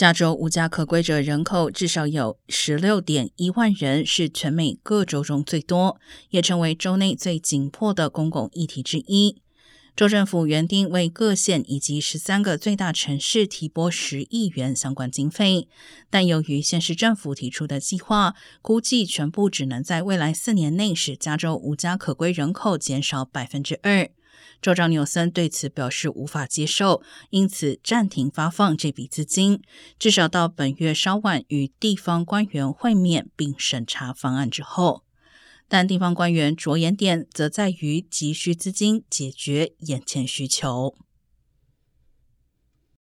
加州无家可归者人口至少有十六点一万人，是全美各州中最多，也成为州内最紧迫的公共议题之一。州政府原定为各县以及十三个最大城市提拨十亿元相关经费，但由于县市政府提出的计划，估计全部只能在未来四年内使加州无家可归人口减少百分之二。州长纽森对此表示无法接受，因此暂停发放这笔资金，至少到本月稍晚与地方官员会面并审查方案之后。但地方官员着眼点则在于急需资金解决眼前需求。